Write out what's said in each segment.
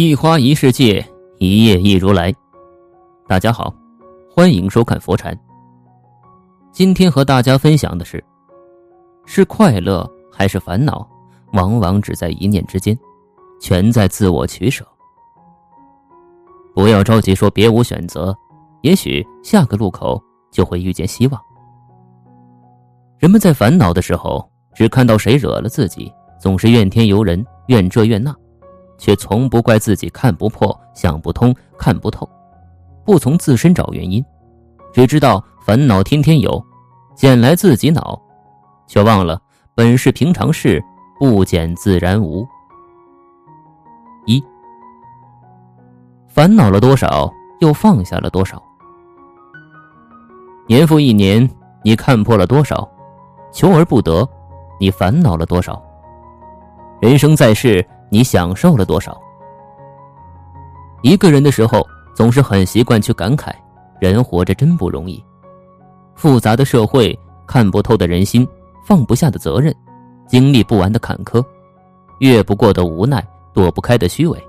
一花一世界，一叶一如来。大家好，欢迎收看佛禅。今天和大家分享的是：是快乐还是烦恼，往往只在一念之间，全在自我取舍。不要着急说别无选择，也许下个路口就会遇见希望。人们在烦恼的时候，只看到谁惹了自己，总是怨天尤人，怨这怨那。却从不怪自己看不破、想不通、看不透，不从自身找原因，只知道烦恼天天有，捡来自己恼，却忘了本是平常事，不捡自然无。一，烦恼了多少，又放下了多少？年复一年，你看破了多少？求而不得，你烦恼了多少？人生在世。你享受了多少？一个人的时候，总是很习惯去感慨，人活着真不容易。复杂的社会，看不透的人心，放不下的责任，经历不完的坎坷，越不过的无奈，躲不开的虚伪。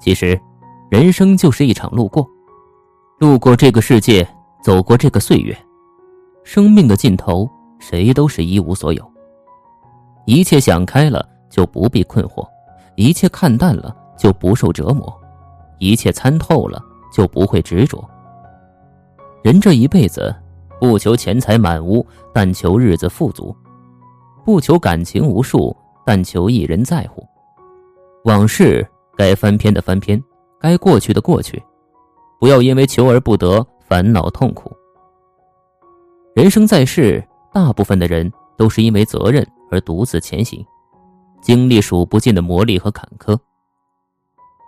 其实，人生就是一场路过，路过这个世界，走过这个岁月，生命的尽头，谁都是一无所有。一切想开了，就不必困惑。一切看淡了，就不受折磨；一切参透了，就不会执着。人这一辈子，不求钱财满屋，但求日子富足；不求感情无数，但求一人在乎。往事该翻篇的翻篇，该过去的过去，不要因为求而不得烦恼痛苦。人生在世，大部分的人都是因为责任而独自前行。经历数不尽的磨砺和坎坷，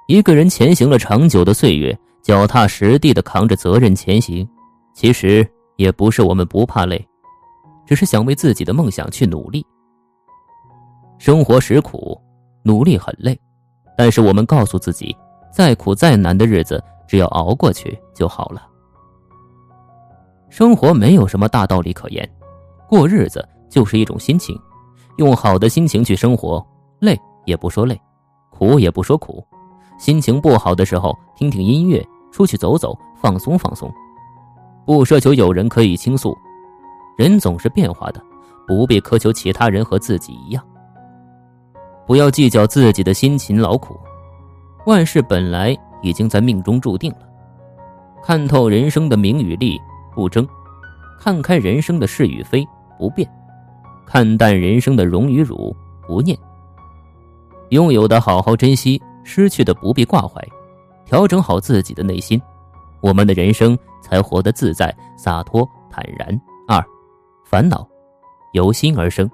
一个人前行了长久的岁月，脚踏实地的扛着责任前行，其实也不是我们不怕累，只是想为自己的梦想去努力。生活实苦，努力很累，但是我们告诉自己，再苦再难的日子，只要熬过去就好了。生活没有什么大道理可言，过日子就是一种心情。用好的心情去生活，累也不说累，苦也不说苦。心情不好的时候，听听音乐，出去走走，放松放松。不奢求有人可以倾诉，人总是变化的，不必苛求其他人和自己一样。不要计较自己的辛勤劳苦，万事本来已经在命中注定了。看透人生的名与利，不争；看开人生的是与非，不变。看淡人生的荣与辱，不念。拥有的好好珍惜，失去的不必挂怀。调整好自己的内心，我们的人生才活得自在、洒脱、坦然。二，烦恼由心而生，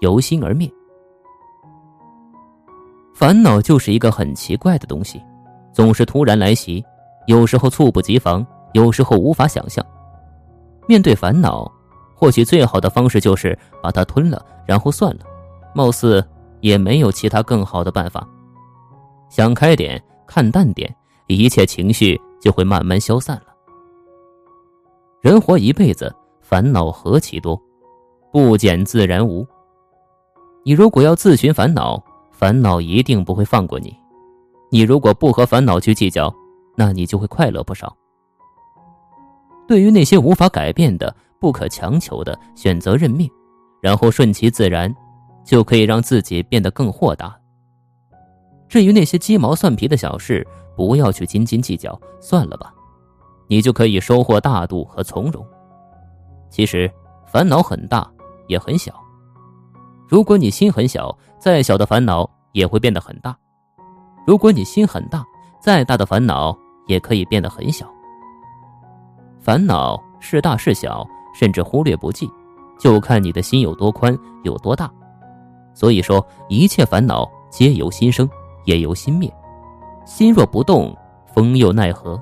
由心而灭。烦恼就是一个很奇怪的东西，总是突然来袭，有时候猝不及防，有时候无法想象。面对烦恼。或许最好的方式就是把它吞了，然后算了。貌似也没有其他更好的办法。想开点，看淡点，一切情绪就会慢慢消散了。人活一辈子，烦恼何其多，不减自然无。你如果要自寻烦恼，烦恼一定不会放过你；你如果不和烦恼去计较，那你就会快乐不少。对于那些无法改变的，不可强求的选择认命，然后顺其自然，就可以让自己变得更豁达。至于那些鸡毛蒜皮的小事，不要去斤斤计较，算了吧，你就可以收获大度和从容。其实烦恼很大也很小，如果你心很小，再小的烦恼也会变得很大；如果你心很大，再大的烦恼也可以变得很小。烦恼是大是小。甚至忽略不计，就看你的心有多宽，有多大。所以说，一切烦恼皆由心生，也由心灭。心若不动，风又奈何？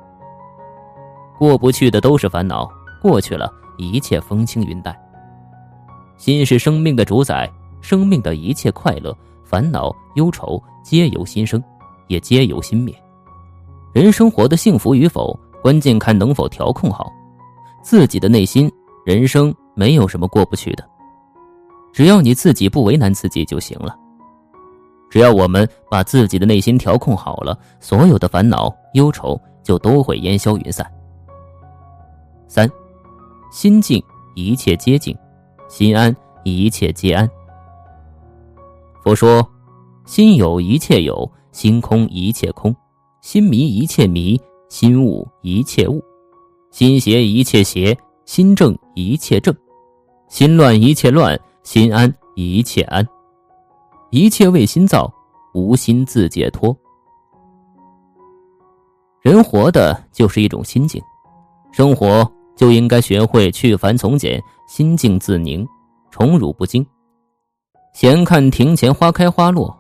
过不去的都是烦恼，过去了，一切风轻云淡。心是生命的主宰，生命的一切快乐、烦恼、忧愁，皆由心生，也皆由心灭。人生活的幸福与否，关键看能否调控好自己的内心。人生没有什么过不去的，只要你自己不为难自己就行了。只要我们把自己的内心调控好了，所有的烦恼忧愁就都会烟消云散。三，心静一切皆静，心安一切皆安。佛说，心有一切有，心空一切空，心迷一切迷，心悟一切悟，心邪一切邪，心正一切正，心乱一切乱，心安一切安。一切为心造，无心自解脱。人活的就是一种心境，生活就应该学会去繁从简，心静自宁，宠辱不惊。闲看庭前花开花落，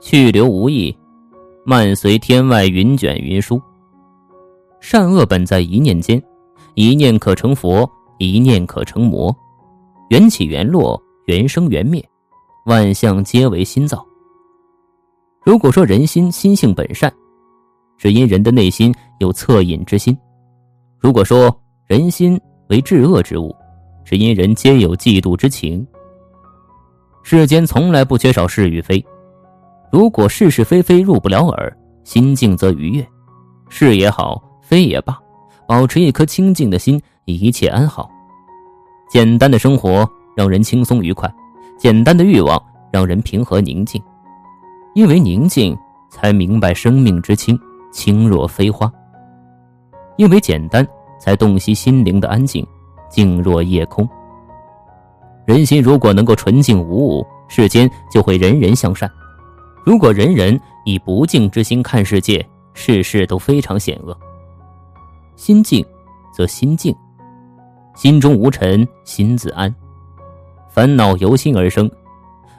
去留无意，漫随天外云卷云舒。善恶本在一念间，一念可成佛，一念可成魔。缘起缘落，缘生缘灭。万象皆为心造。如果说人心心性本善，是因人的内心有恻隐之心；如果说人心为至恶之物，是因人皆有嫉妒之情。世间从来不缺少是与非，如果是是非非入不了耳，心静则愉悦。是也好，非也罢，保持一颗清净的心，一切安好。简单的生活让人轻松愉快。简单的欲望让人平和宁静，因为宁静才明白生命之轻，轻若飞花；因为简单才洞悉心灵的安静，静若夜空。人心如果能够纯净无物，世间就会人人向善；如果人人以不敬之心看世界，世事都非常险恶。心静，则心静；心中无尘，心自安。烦恼由心而生，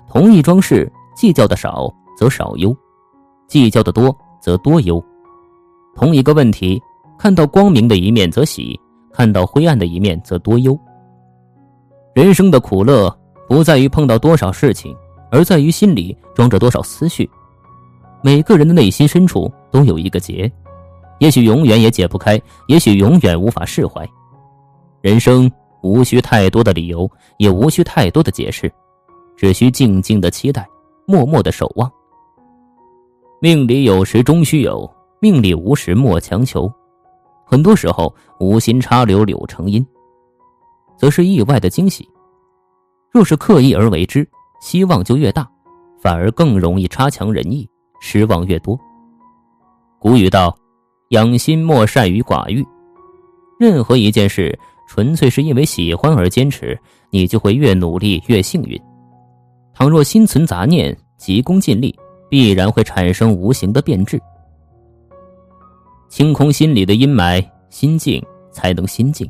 同一桩事，计较的少则少忧，计较的多则多忧。同一个问题，看到光明的一面则喜，看到灰暗的一面则多忧。人生的苦乐不在于碰到多少事情，而在于心里装着多少思绪。每个人的内心深处都有一个结，也许永远也解不开，也许永远无法释怀。人生。无需太多的理由，也无需太多的解释，只需静静的期待，默默的守望。命里有时终须有，命里无时莫强求。很多时候，无心插柳柳成荫，则是意外的惊喜。若是刻意而为之，希望就越大，反而更容易差强人意，失望越多。古语道：“养心莫善于寡欲。”任何一件事。纯粹是因为喜欢而坚持，你就会越努力越幸运。倘若心存杂念，急功近利，必然会产生无形的变质。清空心里的阴霾，心静才能心静，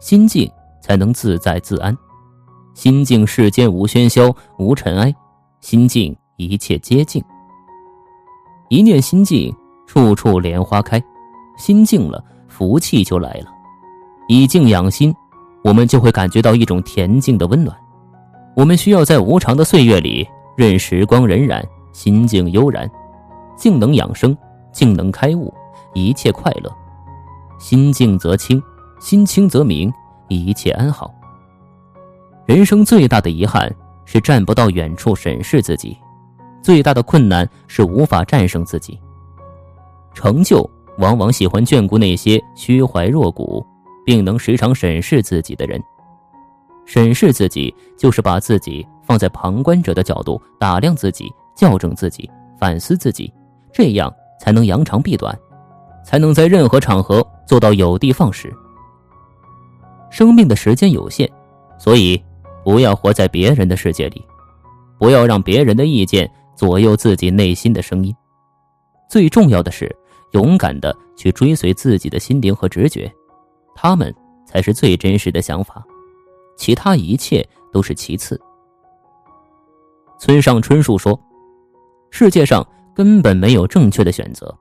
心静才能自在自安。心静世间无喧嚣，无尘埃；心静一切皆静。一念心静，处处莲花开。心静了，福气就来了。以静养心，我们就会感觉到一种恬静的温暖。我们需要在无常的岁月里，任时光荏苒，心静悠然。静能养生，静能开悟，一切快乐。心静则清，心清则明，一切安好。人生最大的遗憾是站不到远处审视自己，最大的困难是无法战胜自己。成就往往喜欢眷顾那些虚怀若谷。并能时常审视自己的人，审视自己就是把自己放在旁观者的角度打量自己、校正自己、反思自己，这样才能扬长避短，才能在任何场合做到有的放矢。生命的时间有限，所以不要活在别人的世界里，不要让别人的意见左右自己内心的声音。最重要的是，勇敢的去追随自己的心灵和直觉。他们才是最真实的想法，其他一切都是其次。村上春树说：“世界上根本没有正确的选择，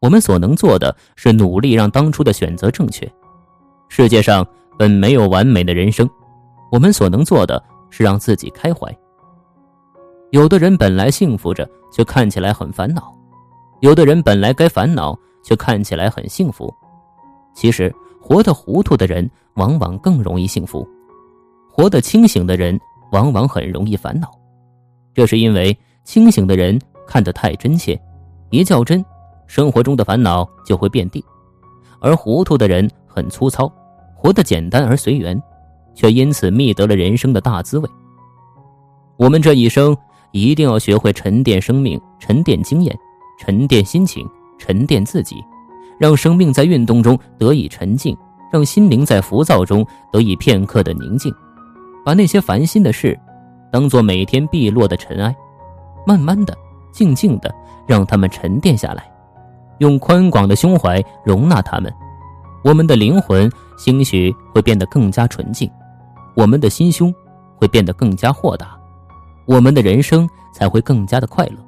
我们所能做的是努力让当初的选择正确。世界上本没有完美的人生，我们所能做的是让自己开怀。有的人本来幸福着，却看起来很烦恼；有的人本来该烦恼，却看起来很幸福。其实。”活得糊涂的人往往更容易幸福，活得清醒的人往往很容易烦恼。这是因为清醒的人看得太真切，一较真，生活中的烦恼就会遍地；而糊涂的人很粗糙，活得简单而随缘，却因此觅得了人生的大滋味。我们这一生一定要学会沉淀生命，沉淀经验，沉淀心情，沉淀自己，让生命在运动中得以沉静，让心灵在浮躁中得以片刻的宁静，把那些烦心的事当做每天必落的尘埃。慢慢的，静静的，让他们沉淀下来，用宽广的胸怀容纳他们，我们的灵魂兴许会变得更加纯净，我们的心胸会变得更加豁达，我们的人生才会更加的快乐。